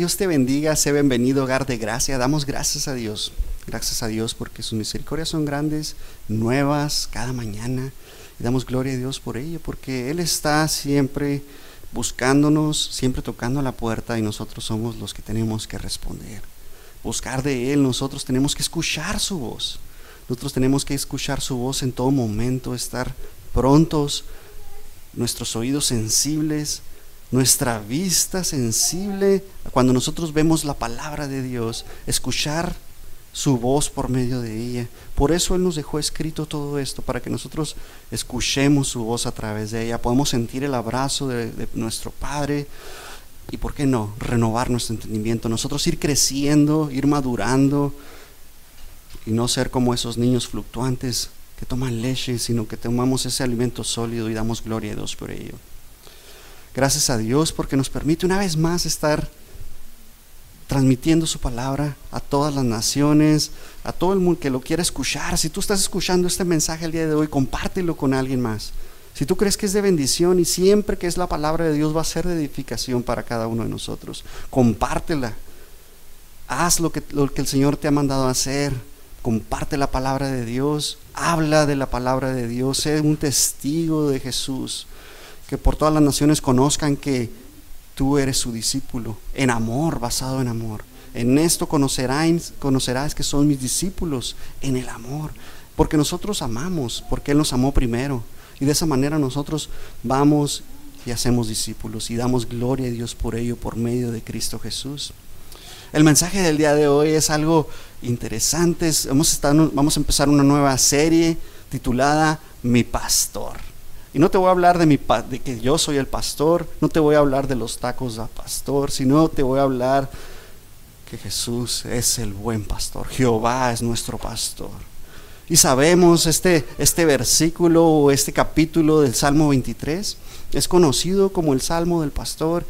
Dios te bendiga, sé bienvenido, hogar de gracia. Damos gracias a Dios, gracias a Dios porque sus misericordias son grandes, nuevas cada mañana. Y damos gloria a Dios por ello, porque Él está siempre buscándonos, siempre tocando la puerta y nosotros somos los que tenemos que responder. Buscar de Él, nosotros tenemos que escuchar su voz. Nosotros tenemos que escuchar su voz en todo momento, estar prontos, nuestros oídos sensibles nuestra vista sensible cuando nosotros vemos la palabra de Dios, escuchar su voz por medio de ella. Por eso Él nos dejó escrito todo esto, para que nosotros escuchemos su voz a través de ella, podamos sentir el abrazo de, de nuestro Padre y, ¿por qué no?, renovar nuestro entendimiento, nosotros ir creciendo, ir madurando y no ser como esos niños fluctuantes que toman leche, sino que tomamos ese alimento sólido y damos gloria a Dios por ello. Gracias a Dios porque nos permite una vez más estar transmitiendo su palabra a todas las naciones, a todo el mundo que lo quiera escuchar. Si tú estás escuchando este mensaje el día de hoy, compártelo con alguien más. Si tú crees que es de bendición y siempre que es la palabra de Dios va a ser de edificación para cada uno de nosotros, compártela. Haz lo que, lo que el Señor te ha mandado a hacer. Comparte la palabra de Dios. Habla de la palabra de Dios. Sé un testigo de Jesús que por todas las naciones conozcan que tú eres su discípulo, en amor, basado en amor. En esto conocerás, conocerás que son mis discípulos, en el amor, porque nosotros amamos, porque Él nos amó primero. Y de esa manera nosotros vamos y hacemos discípulos y damos gloria a Dios por ello, por medio de Cristo Jesús. El mensaje del día de hoy es algo interesante. Vamos a, vamos a empezar una nueva serie titulada Mi Pastor. Y no te voy a hablar de, mi, de que yo soy el pastor, no te voy a hablar de los tacos a pastor, sino te voy a hablar que Jesús es el buen pastor, Jehová es nuestro pastor. Y sabemos este, este versículo o este capítulo del Salmo 23 es conocido como el Salmo del pastor.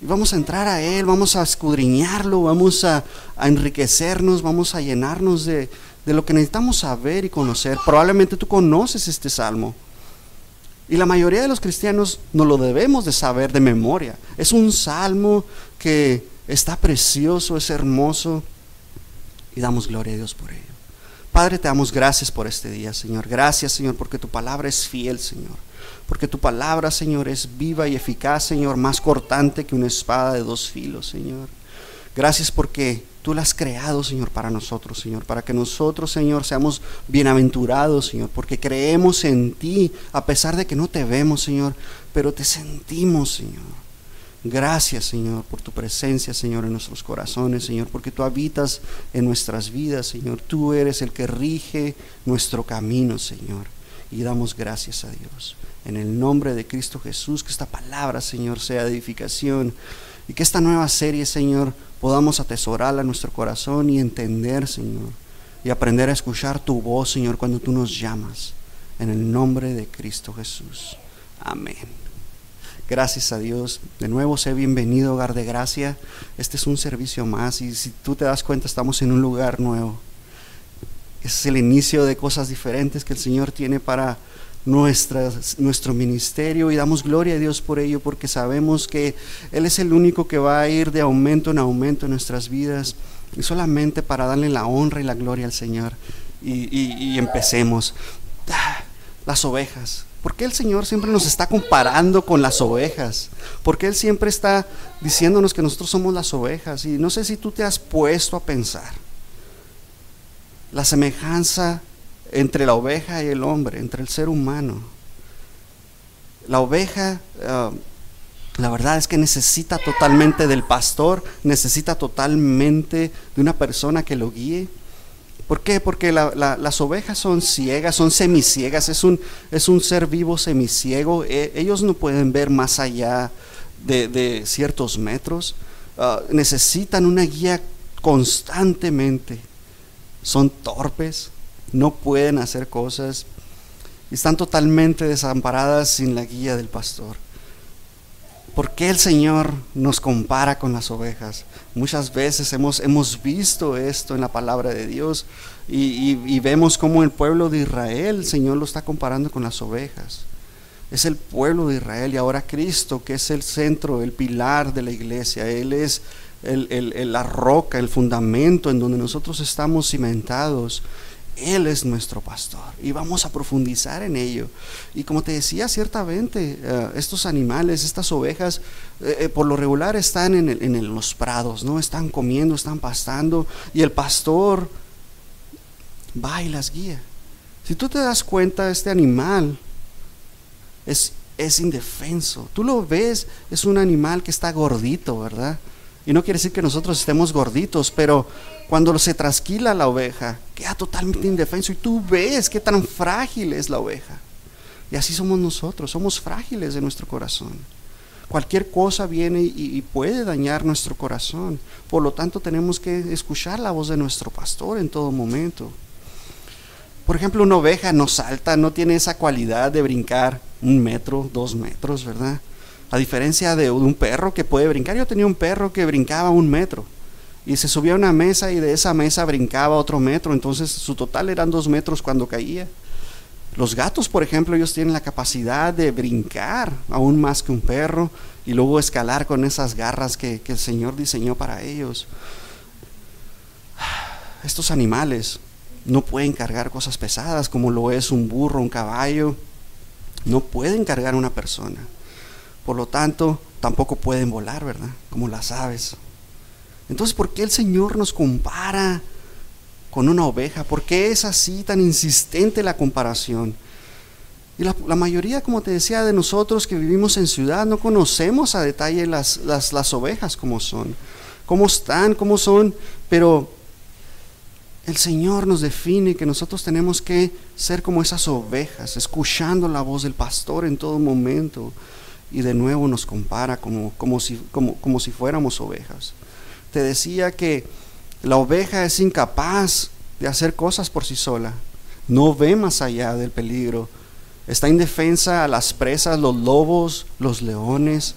Y vamos a entrar a él, vamos a escudriñarlo, vamos a, a enriquecernos, vamos a llenarnos de, de lo que necesitamos saber y conocer. Probablemente tú conoces este salmo. Y la mayoría de los cristianos no lo debemos de saber de memoria. Es un salmo que está precioso, es hermoso y damos gloria a Dios por ello. Padre, te damos gracias por este día, Señor. Gracias, Señor, porque tu palabra es fiel, Señor. Porque tu palabra, Señor, es viva y eficaz, Señor, más cortante que una espada de dos filos, Señor. Gracias porque Tú la has creado, Señor, para nosotros, Señor, para que nosotros, Señor, seamos bienaventurados, Señor, porque creemos en ti, a pesar de que no te vemos, Señor, pero te sentimos, Señor. Gracias, Señor, por tu presencia, Señor, en nuestros corazones, Señor, porque tú habitas en nuestras vidas, Señor. Tú eres el que rige nuestro camino, Señor. Y damos gracias a Dios. En el nombre de Cristo Jesús, que esta palabra, Señor, sea de edificación y que esta nueva serie, Señor, podamos atesorarla en nuestro corazón y entender, Señor, y aprender a escuchar tu voz, Señor, cuando tú nos llamas. En el nombre de Cristo Jesús. Amén. Gracias a Dios. De nuevo, sé bienvenido, hogar de gracia. Este es un servicio más y si tú te das cuenta, estamos en un lugar nuevo. Es el inicio de cosas diferentes que el Señor tiene para nuestro ministerio y damos gloria a Dios por ello porque sabemos que Él es el único que va a ir de aumento en aumento en nuestras vidas y solamente para darle la honra y la gloria al Señor. Y, empecemos. Ah, las ovejas. porque el Señor siempre nos está comparando con las ovejas? Porque Él siempre está diciéndonos que nosotros somos las ovejas? Y no sé si tú te has puesto a pensar la semejanza entre la oveja y el hombre, entre el ser humano. La oveja, ah, la verdad es que necesita totalmente del pastor, necesita totalmente de una persona que lo guíe. ¿Por qué? Porque las ovejas son ciegas, son semiciegas, es un, es un ser vivo semiciego. E, ellos no pueden ver más allá de, ciertos metros. Ah, necesitan una guía constantemente. Son torpes, no pueden hacer cosas están totalmente desamparadas sin la guía del pastor. ¿Por qué el Señor nos compara con las ovejas? Muchas veces hemos, hemos visto esto en la palabra de Dios y, vemos cómo el pueblo de Israel, el Señor lo está comparando con las ovejas. Es el pueblo de Israel y ahora Cristo, que es el centro, el pilar de la iglesia. Él es la roca, el fundamento en donde nosotros estamos cimentados. Él es nuestro pastor y vamos a profundizar en ello. Y como te decía, ciertamente eh, estos animales, estas ovejas, eh, eh, por lo regular están en, los prados, ¿no? Están comiendo, están pastando y el pastor va y las guía. Si tú te das cuenta, este animal es, es indefenso. Tú lo ves, es un animal que está gordito, ¿verdad? Y no quiere decir que nosotros estemos gorditos, pero cuando se trasquila la oveja, queda totalmente indefenso y tú ves qué tan frágil es la oveja. Y así somos nosotros, somos frágiles de nuestro corazón. Cualquier cosa viene y, puede dañar nuestro corazón. Por lo tanto, tenemos que escuchar la voz de nuestro pastor en todo momento. Por ejemplo, una oveja no salta, no tiene esa cualidad de brincar un metro, dos metros, ¿verdad? A diferencia de un perro que puede brincar. Yo tenía un perro que brincaba un metro y se subía a una mesa y de esa mesa brincaba otro metro, entonces su total eran dos metros cuando caía. Los gatos, por ejemplo, ellos tienen la capacidad de brincar aún más que un perro y luego escalar con esas garras que, que el Señor diseñó para ellos. Estos animales no pueden cargar cosas pesadas como lo es un burro, un caballo. No pueden cargar una persona. Por lo tanto, tampoco pueden volar, ¿verdad? Como las aves. Entonces, ¿por qué el Señor nos compara con una oveja? ¿Por qué es así tan insistente la comparación? Y la, mayoría, como te decía, de nosotros que vivimos en ciudad no conocemos a detalle las, las, las ovejas como son, cómo están, cómo son, pero el Señor nos define que nosotros tenemos que ser como esas ovejas, escuchando la voz del pastor en todo momento. Y de nuevo nos compara como, como, si, como, como si fuéramos ovejas. Te decía que la oveja es incapaz de hacer cosas por sí sola. No ve más allá del peligro. Está indefensa a las presas, los lobos, los leones.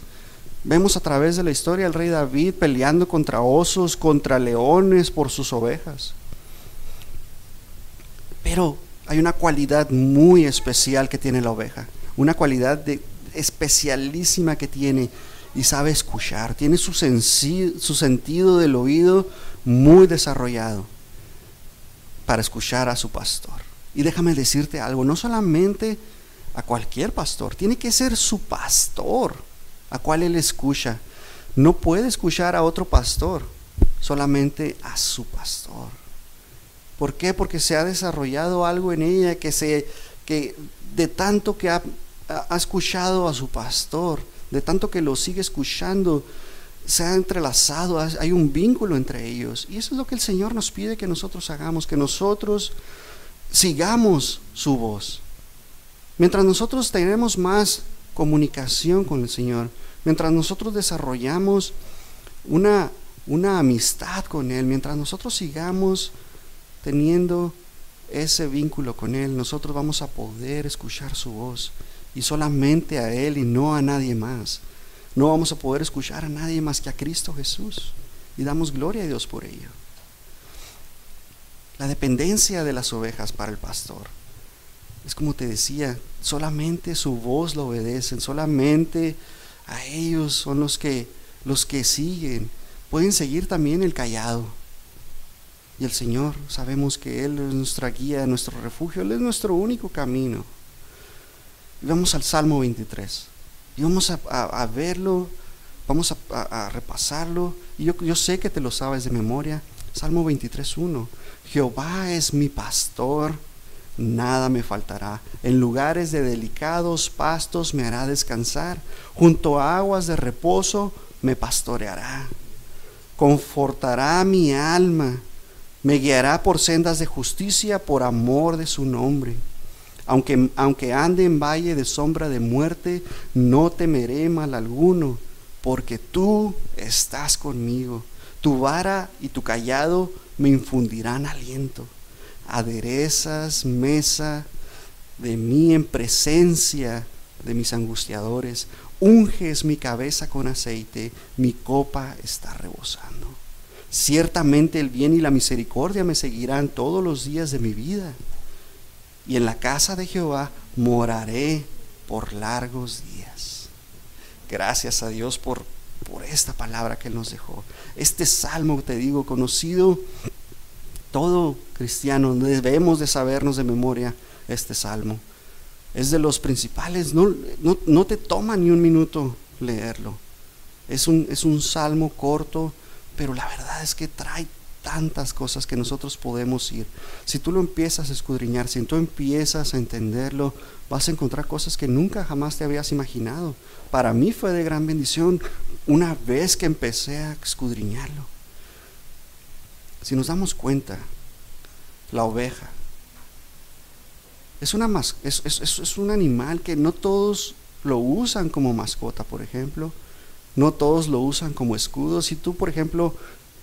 Vemos a través de la historia al rey David peleando contra osos, contra leones por sus ovejas. Pero hay una cualidad muy especial que tiene la oveja, una cualidad de, especialísima que tiene y sabe escuchar, tiene su, su sentido del oído muy desarrollado para escuchar a su pastor. Y déjame decirte algo, no solamente a cualquier pastor, tiene que ser su pastor a cual él escucha. No puede escuchar a otro pastor, solamente a su pastor. ¿Por qué? Porque se ha desarrollado algo en ella que, se, que de tanto que ha, ha escuchado a su pastor, de tanto que lo sigue escuchando, se ha entrelazado, hay un vínculo entre ellos. Y eso es lo que el Señor nos pide que nosotros hagamos, que nosotros sigamos su voz. Mientras nosotros tenemos más comunicación con el Señor, mientras nosotros desarrollamos una, una amistad con Él, mientras nosotros sigamos teniendo ese vínculo con Él, nosotros vamos a poder escuchar su voz y solamente a Él y no a nadie más. No vamos a poder escuchar a nadie más que a Cristo Jesús y damos gloria a Dios por ello. La dependencia de las ovejas para el pastor es como te decía, solamente su voz lo obedecen, solamente a ellos son los que los que siguen. Pueden seguir también el callado, y el Señor, sabemos que Él es nuestra guía, nuestro refugio, Él es nuestro único camino. Y vamos al Salmo 23. Y vamos a, verlo, vamos a, repasarlo. Y yo, yo, sé que te lo sabes de memoria. Salmo 23.1. Jehová es mi pastor, nada me faltará. En lugares de delicados pastos me hará descansar. Junto a aguas de reposo me pastoreará. Confortará mi alma me guiará por sendas de justicia por amor de su nombre. Aunque, aunque ande en valle de sombra de muerte, no temeré mal alguno, porque tú estás conmigo. Tu vara y tu callado me infundirán aliento. Aderezas mesa de mí en presencia de mis angustiadores. Unges mi cabeza con aceite, mi copa está rebosando. Ciertamente el bien y la misericordia me seguirán todos los días de mi vida. Y en la casa de Jehová moraré por largos días. Gracias a Dios por por esta palabra que nos dejó. Este salmo, te digo, conocido, todo cristiano, debemos de sabernos de memoria este salmo. Es de los principales, no, no, te toma ni un minuto leerlo. Es un, es un salmo corto, pero la verdad es que trae tantas cosas que nosotros podemos ir. Si tú lo empiezas a escudriñar, si tú empiezas a entenderlo, vas a encontrar cosas que nunca jamás te habías imaginado. Para mí fue de gran bendición una vez que empecé a escudriñarlo. Si nos damos cuenta, la oveja es, una es, es un animal que no todos lo usan como mascota, por ejemplo. No todos lo usan como escudo. Si tú, por ejemplo,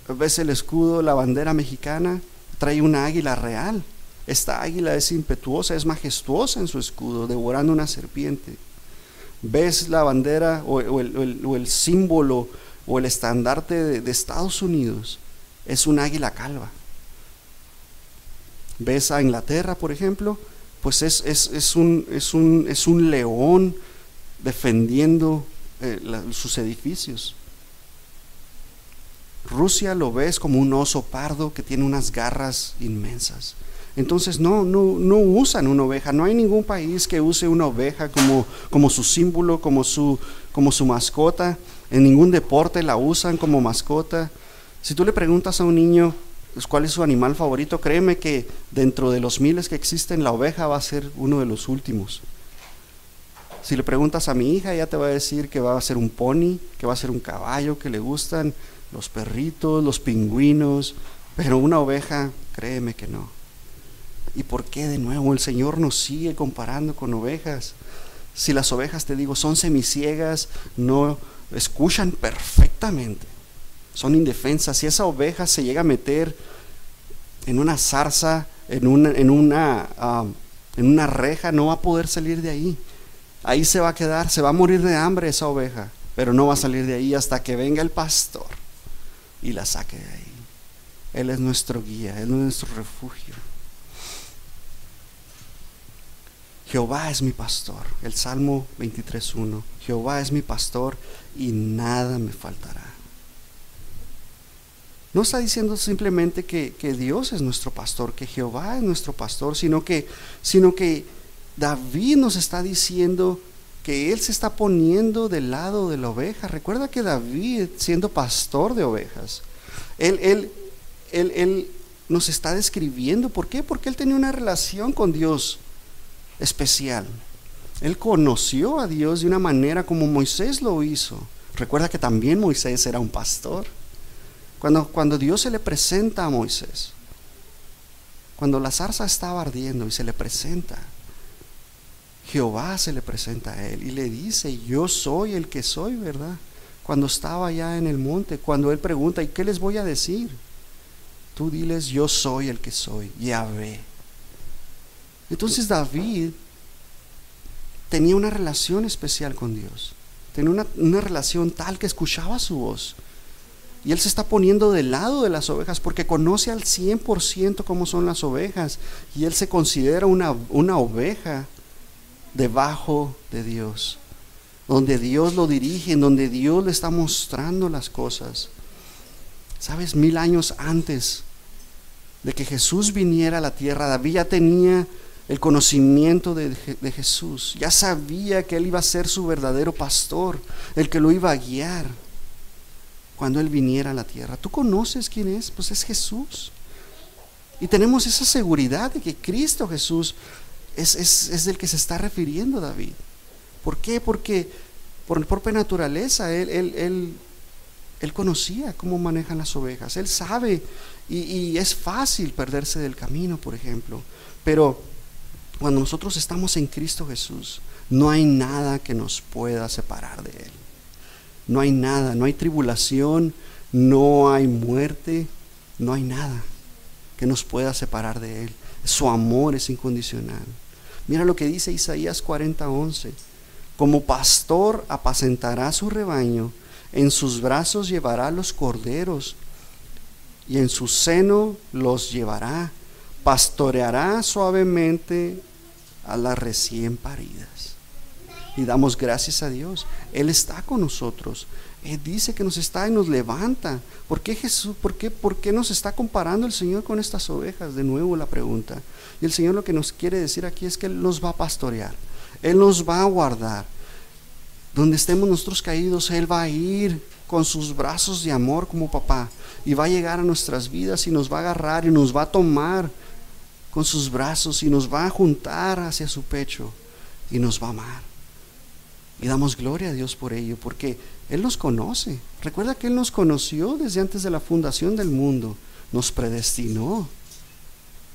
ves el escudo, la bandera mexicana, trae una águila real. Esta águila es impetuosa, es majestuosa en su escudo, devorando una serpiente. Ves la bandera o, el, símbolo o el estandarte de, Estados Unidos, es un águila calva. Ves a Inglaterra, por ejemplo, pues es, un, un, es un, león defendiendo eh, sus edificios. Rusia lo ves como un oso pardo que tiene unas garras inmensas. Entonces no, no, no usan una oveja. No hay ningún país que use una oveja como, como su símbolo, como su, como su mascota. En ningún deporte la usan como mascota. Si tú le preguntas a un niño pues, cuál es su animal favorito, créeme que dentro de los miles que existen, la oveja va a ser uno de los últimos. Si le preguntas a mi hija, ella te va a decir que va a ser un pony, que va a ser un caballo, que le gustan los perritos, los pingüinos, pero una oveja, créeme que no. ¿Y por qué de nuevo el Señor nos sigue comparando con ovejas? Si las ovejas, te digo, son semiciegas, no escuchan perfectamente, son indefensas. Si esa oveja se llega a meter en una zarza, en una, en una, ah, en una reja, no va a poder salir de ahí. Ahí se va a quedar, se va a morir de hambre esa oveja, pero no va a salir de ahí hasta que venga el pastor y la saque de ahí. Él es nuestro guía, Él es nuestro refugio. Jehová es mi pastor. El Salmo 23.1. Jehová es mi pastor y nada me faltará. No está diciendo simplemente que, que, Dios es nuestro pastor, que Jehová es nuestro pastor, sino que, sino que David nos está diciendo que él se está poniendo del lado de la oveja. Recuerda que David, siendo pastor de ovejas, él, él, él, él nos está describiendo. ¿Por qué? Porque él tenía una relación con Dios especial. Él conoció a Dios de una manera como Moisés lo hizo. Recuerda que también Moisés era un pastor. Cuando, cuando Dios se le presenta a Moisés, cuando la zarza estaba ardiendo y se le presenta, Jehová se le presenta a él y le dice, yo soy el que soy, ¿verdad? Cuando estaba allá en el monte, cuando él pregunta, ¿y qué les voy a decir? Tú diles, yo soy el que soy, Yahvé. Entonces David tenía una relación especial con Dios, tenía una, una relación tal que escuchaba su voz. Y él se está poniendo del lado de las ovejas porque conoce al 100% cómo son las ovejas. Y él se considera una, una oveja debajo de Dios, donde Dios lo dirige, donde Dios le está mostrando las cosas. Sabes, mil años antes de que Jesús viniera a la tierra, David ya tenía el conocimiento de, de, Jesús, ya sabía que Él iba a ser su verdadero pastor, el que lo iba a guiar cuando Él viniera a la tierra. ¿Tú conoces quién es? Pues es Jesús. Y tenemos esa seguridad de que Cristo Jesús es, es, del que se está refiriendo David. ¿Por qué? Porque por propia naturaleza él, él, él, conocía cómo manejan las ovejas, él sabe y, y es fácil perderse del camino, por ejemplo. Pero cuando nosotros estamos en Cristo Jesús, no hay nada que nos pueda separar de Él. No hay nada, no hay tribulación, no hay muerte, no hay nada que nos pueda separar de Él. Su amor es incondicional. Mira lo que dice Isaías 40:11. Como pastor apacentará su rebaño, en sus brazos llevará los corderos y en su seno los llevará. Pastoreará suavemente a las recién paridas. Y damos gracias a Dios. Él está con nosotros. Él dice que nos está y nos levanta. ¿Por qué Jesús, por qué, por qué nos está comparando el Señor con estas ovejas? De nuevo la pregunta. Y el Señor lo que nos quiere decir aquí es que Él nos va a pastorear. Él nos va a guardar. Donde estemos nosotros caídos, Él va a ir con sus brazos de amor como papá. Y va a llegar a nuestras vidas y nos va a agarrar y nos va a tomar con sus brazos y nos va a juntar hacia su pecho y nos va a amar. Y damos gloria a Dios por ello, porque Él nos conoce. Recuerda que Él nos conoció desde antes de la fundación del mundo. Nos predestinó,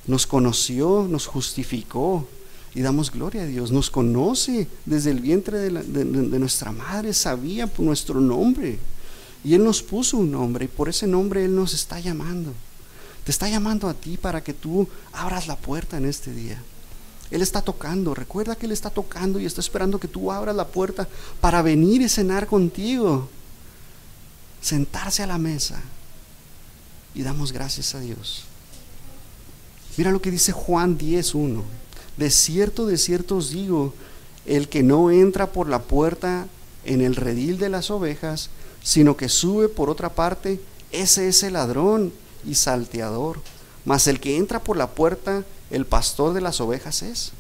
nos conoció, nos justificó. Y damos gloria a Dios. Nos conoce desde el vientre de, nuestra madre, sabía por nuestro nombre. Y Él nos puso un nombre y por ese nombre Él nos está llamando. Te está llamando a ti para que tú abras la puerta en este día. Él está tocando, recuerda que Él está tocando y está esperando que tú abras la puerta para venir y cenar contigo, sentarse a la mesa. Y damos gracias a Dios. Mira lo que dice Juan 10.1. De cierto, de cierto os digo, el que no entra por la puerta en el redil de las ovejas, sino que sube por otra parte, ese es el ladrón y salteador. Mas el que entra por la puerta, el pastor de las ovejas es.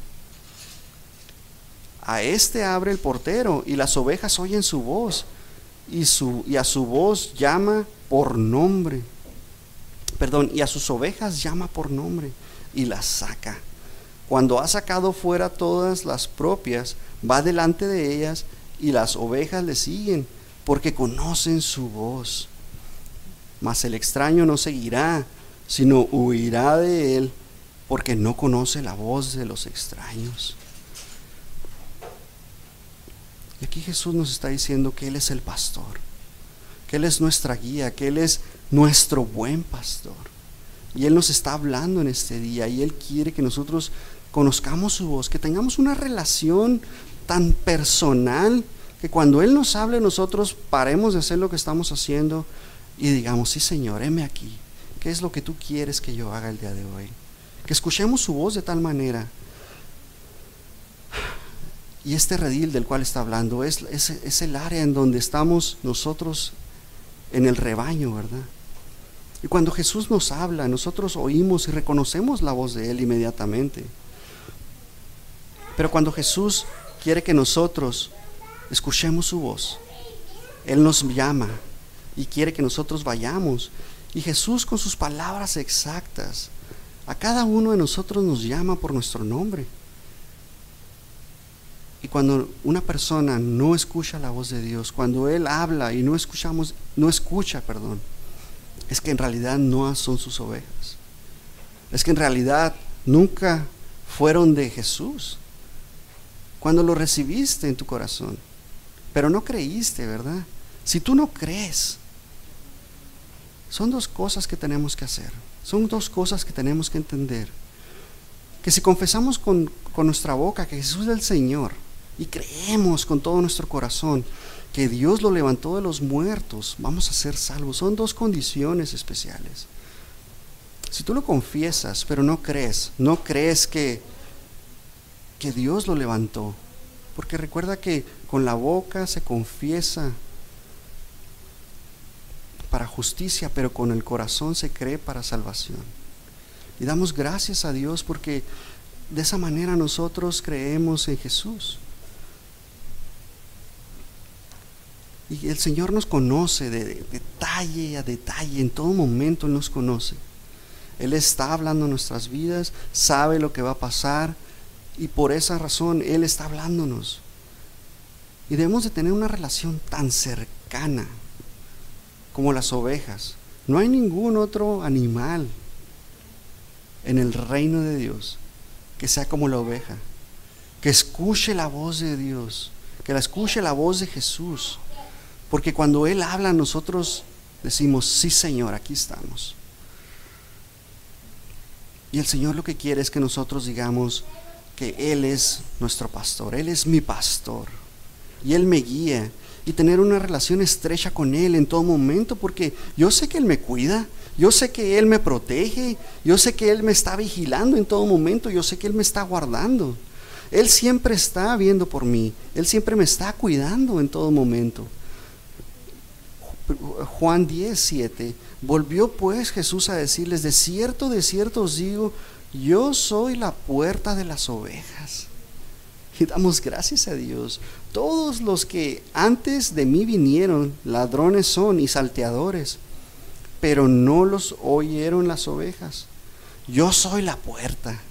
A este abre el portero y las ovejas oyen su voz y, su, y a su voz llama por nombre. Perdón, y a sus ovejas llama por nombre y las saca. Cuando ha sacado fuera todas las propias, va delante de ellas y las ovejas le siguen porque conocen su voz. Mas el extraño no seguirá, sino huirá de él porque no conoce la voz de los extraños. Y aquí Jesús nos está diciendo que Él es el pastor, que Él es nuestra guía, que Él es nuestro buen pastor. Y Él nos está hablando en este día y Él quiere que nosotros conozcamos su voz, que tengamos una relación tan personal que cuando Él nos hable nosotros paremos de hacer lo que estamos haciendo y digamos, sí Señor, heme aquí. ¿Qué es lo que tú quieres que yo haga el día de hoy? Que escuchemos su voz de tal manera. Y este redil del cual está hablando es, es, el área en donde estamos nosotros en el rebaño, ¿verdad? Y cuando Jesús nos habla, nosotros oímos y reconocemos la voz de Él inmediatamente. Pero cuando Jesús quiere que nosotros escuchemos su voz, Él nos llama y quiere que nosotros vayamos. Y Jesús con sus palabras exactas a cada uno de nosotros nos llama por nuestro nombre. Y cuando una persona no escucha la voz de Dios, cuando Él habla y no escuchamos, no escucha, perdón, es que en realidad no son sus ovejas. Es que en realidad nunca fueron de Jesús. Cuando lo recibiste en tu corazón, pero no creíste, ¿verdad? Si tú no crees, son dos cosas que tenemos que hacer. Son dos cosas que tenemos que entender. Que si confesamos con, nuestra boca que Jesús es el Señor y creemos con todo nuestro corazón que Dios lo levantó de los muertos, vamos a ser salvos. Son dos condiciones especiales. Si tú lo confiesas, pero no crees, no crees que, que Dios lo levantó, porque recuerda que con la boca se confiesa para justicia, pero con el corazón se cree para salvación. Y damos gracias a Dios porque de esa manera nosotros creemos en Jesús. Y el Señor nos conoce de, detalle a detalle, en todo momento nos conoce. Él está hablando nuestras vidas, sabe lo que va a pasar y por esa razón Él está hablándonos. Y debemos de tener una relación tan cercana como las ovejas. No hay ningún otro animal en el reino de Dios que sea como la oveja, que escuche la voz de Dios, que la escuche la voz de Jesús. Porque cuando Él habla, nosotros decimos, sí Señor, aquí estamos. Y el Señor lo que quiere es que nosotros digamos que Él es nuestro pastor, Él es mi pastor. Y Él me guía y tener una relación estrecha con Él en todo momento, porque yo sé que Él me cuida, yo sé que Él me protege, yo sé que Él me está vigilando en todo momento, yo sé que Él me está guardando. Él siempre está viendo por mí, Él siempre me está cuidando en todo momento. Juan 10, 7. Volvió pues Jesús a decirles, de cierto, de cierto os digo, yo soy la puerta de las ovejas. Y damos gracias a Dios. Todos los que antes de mí vinieron, ladrones son y salteadores, pero no los oyeron las ovejas. Yo soy la puerta.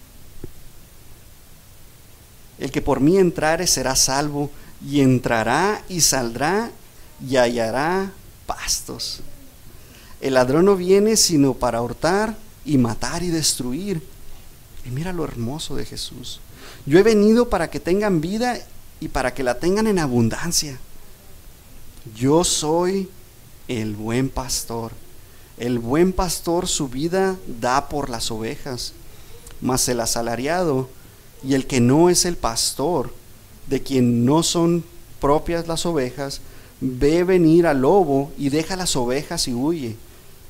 El que por mí entrare será salvo, y entrará y saldrá y hallará pastos. El ladrón no viene sino para hurtar y matar y destruir. Y mira lo hermoso de Jesús. Yo he venido para que tengan vida y para que la tengan en abundancia. Yo soy el buen pastor. El buen pastor su vida da por las ovejas, mas el asalariado y el que no es el pastor, de quien no son propias las ovejas, ve venir al lobo y deja las ovejas y huye.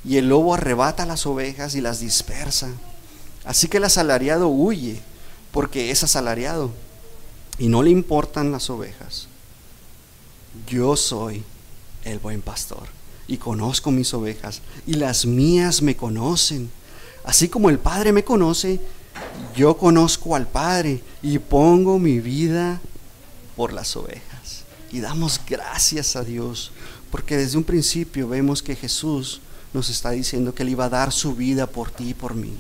Y el lobo arrebata las ovejas y las dispersa. Así que el asalariado huye porque es asalariado y no le importan las ovejas. Yo soy el buen pastor y conozco mis ovejas y las mías me conocen. Así como el Padre me conoce, yo conozco al Padre y pongo mi vida por las ovejas. Y damos gracias a Dios porque desde un principio vemos que Jesús nos está diciendo que Él iba a dar su vida por ti y por mí.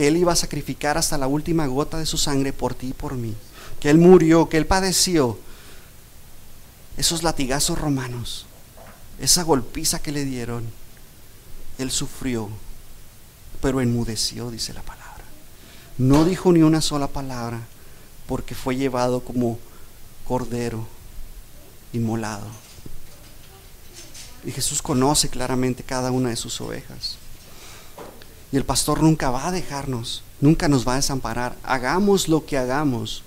Que Él iba a sacrificar hasta la última gota de su sangre por ti y por mí. Que Él murió, que Él padeció esos latigazos romanos, esa golpiza que le dieron. Él sufrió, pero enmudeció, dice la palabra. No dijo ni una sola palabra porque fue llevado como cordero inmolado. Y Jesús conoce claramente cada una de sus ovejas. Y el pastor nunca va a dejarnos, nunca nos va a desamparar. Hagamos lo que hagamos,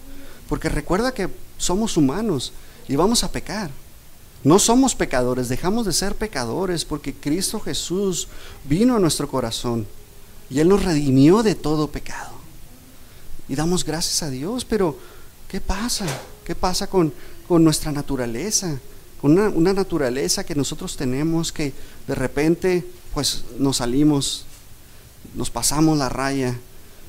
porque recuerda que somos humanos y vamos a pecar. No somos pecadores, dejamos de ser pecadores porque Cristo Jesús vino a nuestro corazón y Él nos redimió de todo pecado. Y damos gracias a Dios, pero ¿qué pasa? ¿Qué pasa con, con nuestra naturaleza? Con una, una, naturaleza que nosotros tenemos que de repente pues nos salimos, nos pasamos la raya,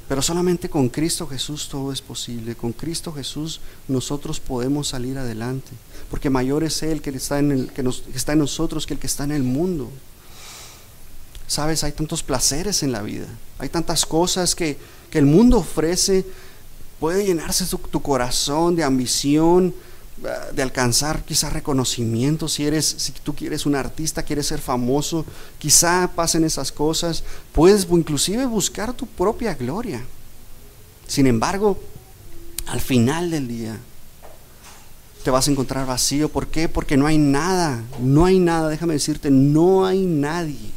pero solamente con Cristo Jesús todo es posible. Con Cristo Jesús nosotros podemos salir adelante, porque mayor es Él que está en, el, que nos, está en nosotros que el que está en el mundo. Sabes, hay tantos placeres en la vida, hay tantas cosas que, que el mundo ofrece puede llenarse tu, corazón de ambición, de alcanzar quizá reconocimiento, si eres, si tú quieres un artista, quieres ser famoso, quizá pasen esas cosas, puedes inclusive buscar tu propia gloria. Sin embargo, al final del día te vas a encontrar vacío. ¿Por qué? Porque no hay nada, no hay nada, déjame decirte, no hay nadie,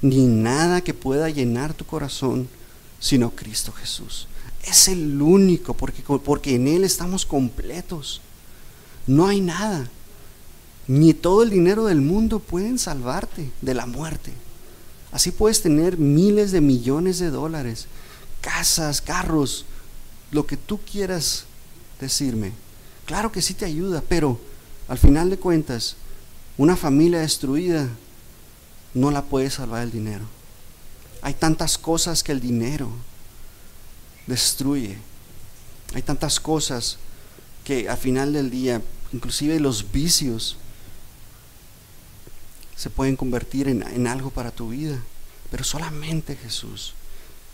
ni nada que pueda llenar tu corazón sino Cristo Jesús. Es el único, porque, porque en Él estamos completos. No hay nada. Ni todo el dinero del mundo pueden salvarte de la muerte. Así puedes tener miles de millones de dólares, casas, carros, lo que tú quieras decirme. Claro que sí te ayuda, pero al final de cuentas, una familia destruida no la puede salvar el dinero. Hay tantas cosas que el dinero destruye. Hay tantas cosas que al final del día, inclusive los vicios, se pueden convertir en, en, algo para tu vida. Pero solamente Jesús,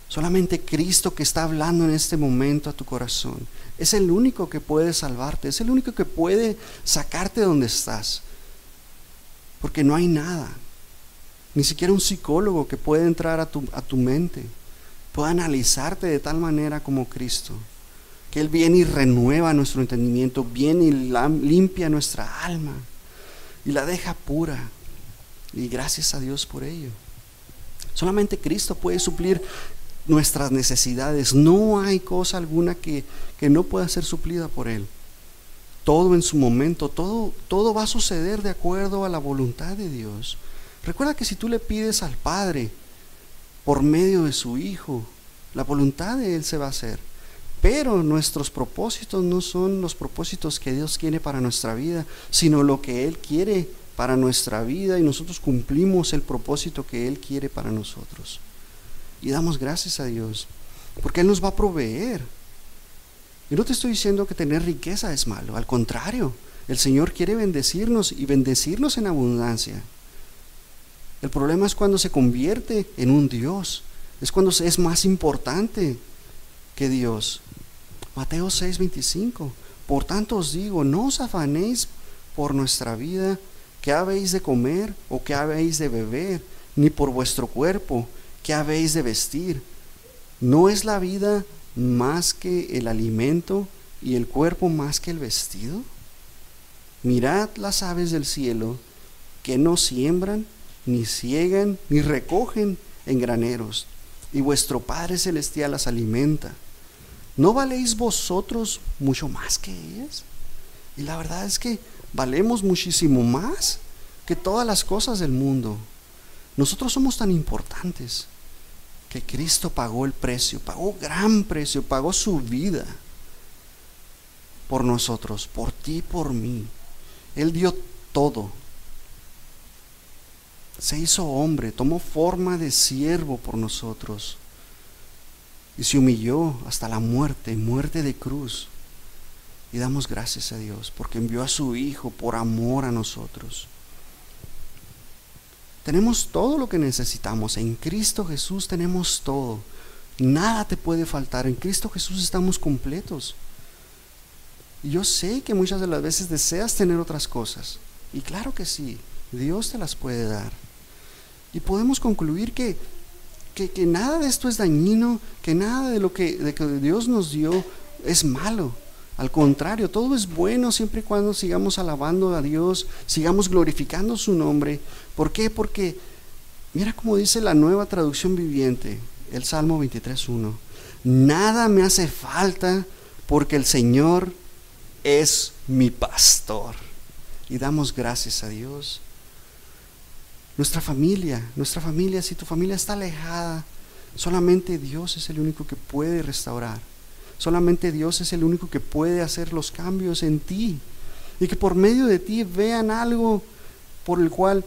solamente Cristo que está hablando en este momento a tu corazón, es el único que puede salvarte, es el único que puede sacarte de donde estás. Porque no hay nada, ni siquiera un psicólogo que puede entrar a tu, a tu mente pueda analizarte de tal manera como Cristo. Que Él viene y renueva nuestro entendimiento, viene y limpia nuestra alma y la deja pura. Y gracias a Dios por ello. Solamente Cristo puede suplir nuestras necesidades. No hay cosa alguna que, que no pueda ser suplida por Él. Todo en su momento, todo, todo va a suceder de acuerdo a la voluntad de Dios. Recuerda que si tú le pides al Padre, por medio de su Hijo. La voluntad de Él se va a hacer. Pero nuestros propósitos no son los propósitos que Dios quiere para nuestra vida, sino lo que Él quiere para nuestra vida y nosotros cumplimos el propósito que Él quiere para nosotros. Y damos gracias a Dios, porque Él nos va a proveer. Y no te estoy diciendo que tener riqueza es malo, al contrario, el Señor quiere bendecirnos y bendecirnos en abundancia. El problema es cuando se convierte en un Dios, es cuando es más importante que Dios. Mateo 6:25. Por tanto os digo, no os afanéis por nuestra vida, que habéis de comer o que habéis de beber, ni por vuestro cuerpo, que habéis de vestir. ¿No es la vida más que el alimento y el cuerpo más que el vestido? Mirad las aves del cielo, que no siembran, ni ciegan, ni recogen en graneros, y vuestro Padre Celestial las alimenta. ¿No valéis vosotros mucho más que ellas? Y la verdad es que valemos muchísimo más que todas las cosas del mundo. Nosotros somos tan importantes que Cristo pagó el precio, pagó gran precio, pagó su vida por nosotros, por ti, por mí. Él dio todo. Se hizo hombre, tomó forma de siervo por nosotros y se humilló hasta la muerte, muerte de cruz. Y damos gracias a Dios porque envió a su Hijo por amor a nosotros. Tenemos todo lo que necesitamos. En Cristo Jesús tenemos todo. Nada te puede faltar. En Cristo Jesús estamos completos. Y yo sé que muchas de las veces deseas tener otras cosas. Y claro que sí, Dios te las puede dar. Y podemos concluir que, que, nada de esto es dañino, que nada de lo que, de que Dios nos dio es malo. Al contrario, todo es bueno siempre y cuando sigamos alabando a Dios, sigamos glorificando su nombre. ¿Por qué? Porque mira cómo dice la nueva traducción viviente, el Salmo 23.1. Nada me hace falta porque el Señor es mi pastor. Y damos gracias a Dios. Nuestra familia, nuestra familia, si tu familia está alejada, solamente Dios es el único que puede restaurar. Solamente Dios es el único que puede hacer los cambios en ti. Y que por medio de ti vean algo por el cual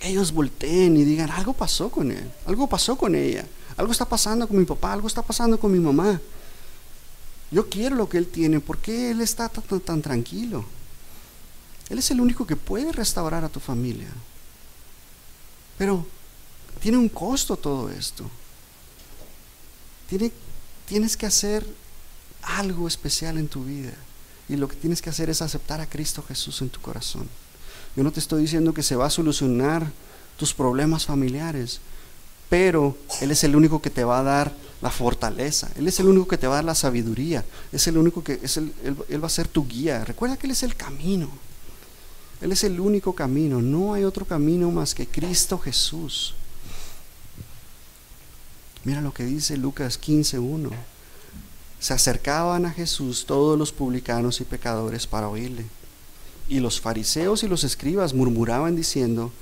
ellos volteen y digan, algo pasó con él, algo pasó con ella, algo está pasando con mi papá, algo está pasando con mi mamá. Yo quiero lo que Él tiene. ¿Por qué Él está tan, tan, tranquilo? Él es el único que puede restaurar a tu familia. Pero tiene un costo todo esto. Tiene, tienes que hacer algo especial en tu vida. Y lo que tienes que hacer es aceptar a Cristo Jesús en tu corazón. Yo no te estoy diciendo que se va a solucionar tus problemas familiares, pero Él es el único que te va a dar la fortaleza. Él es el único que te va a dar la sabiduría. Es el único que es el, él, va a ser tu guía. Recuerda que Él es el camino. Él es el único camino. No hay otro camino más que Cristo Jesús. Mira lo que dice Lucas 15.1. Se acercaban a Jesús todos los publicanos y pecadores para oírle. Y los fariseos y los escribas murmuraban diciendo,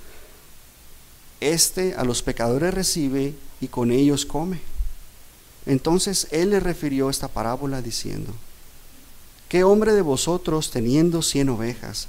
Este a los pecadores recibe y con ellos come. Entonces él le refirió esta parábola diciendo, ¿qué hombre de vosotros teniendo cien ovejas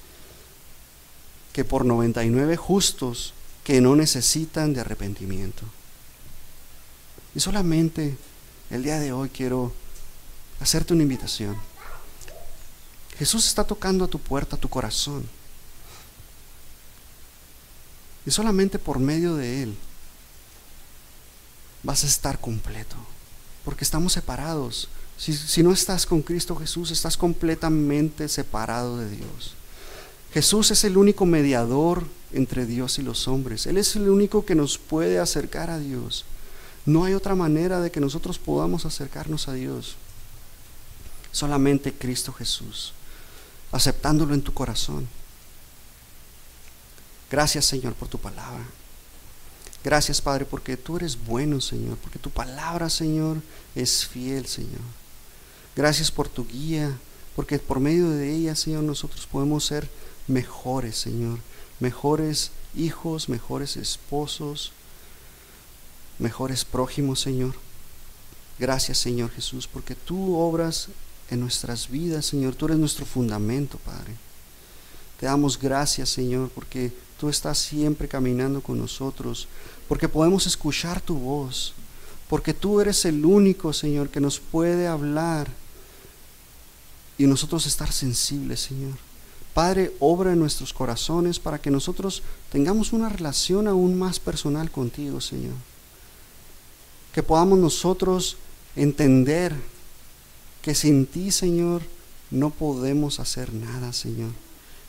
que por 99 justos que no necesitan de arrepentimiento. Y solamente el día de hoy quiero hacerte una invitación. Jesús está tocando a tu puerta, a tu corazón. Y solamente por medio de Él vas a estar completo porque estamos separados. Si, no estás con Cristo Jesús, estás completamente separado de Dios. Jesús es el único mediador entre Dios y los hombres. Él es el único que nos puede acercar a Dios. No hay otra manera de que nosotros podamos acercarnos a Dios. Solamente Cristo Jesús, aceptándolo en tu corazón. Gracias, Señor, por tu palabra. Gracias, Padre, porque tú eres bueno, Señor, porque tu palabra, Señor, es fiel, Señor. Gracias por tu guía, porque por medio de ella, Señor, nosotros podemos ser mejores, Señor, mejores hijos, mejores esposos, mejores prójimos, Señor. Gracias, Señor Jesús, porque tú obras en nuestras vidas, Señor. Tú eres nuestro fundamento, Padre. Te damos gracias, Señor, porque tú estás siempre caminando con nosotros, porque podemos escuchar tu voz, porque tú eres el único, Señor, que nos puede hablar y nosotros estar sensibles, Señor. Padre, obra en nuestros corazones para que nosotros tengamos una relación aún más personal contigo, Señor. Que podamos nosotros entender que sin ti, Señor, no podemos hacer nada, Señor.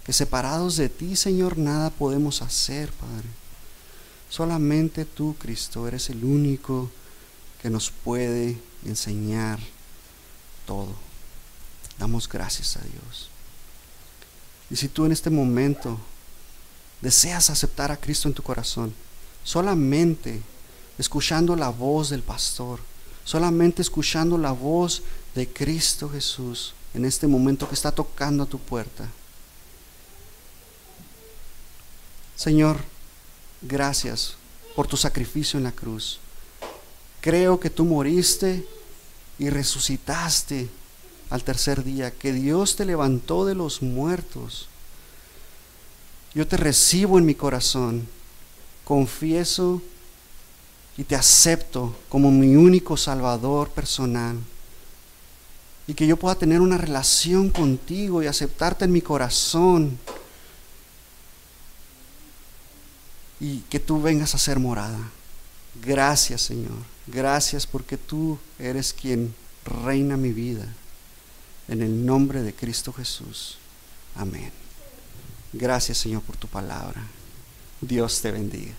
Que separados de ti, Señor, nada podemos hacer, Padre. Solamente tú, Cristo, eres el único que nos puede enseñar todo. Damos gracias a Dios. Y si tú en este momento deseas aceptar a Cristo en tu corazón, solamente escuchando la voz del pastor, solamente escuchando la voz de Cristo Jesús en este momento que está tocando a tu puerta. Señor, gracias por tu sacrificio en la cruz. Creo que tú moriste y resucitaste al tercer día, que Dios te levantó de los muertos. Yo te recibo en mi corazón, confieso y te acepto como mi único Salvador personal. Y que yo pueda tener una relación contigo y aceptarte en mi corazón. Y que tú vengas a ser morada. Gracias Señor. Gracias porque tú eres quien reina mi vida. En el nombre de Cristo Jesús. Amén. Gracias Señor por tu palabra. Dios te bendiga.